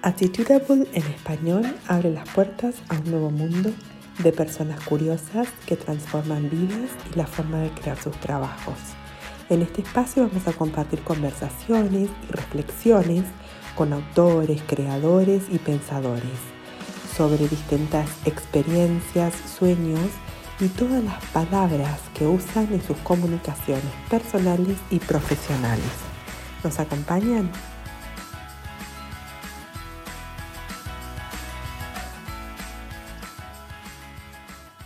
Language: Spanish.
Attitudable en español abre las puertas a un nuevo mundo de personas curiosas que transforman vidas y la forma de crear sus trabajos. En este espacio vamos a compartir conversaciones y reflexiones con autores, creadores y pensadores sobre distintas experiencias, sueños y todas las palabras que usan en sus comunicaciones personales y profesionales. ¿Nos acompañan?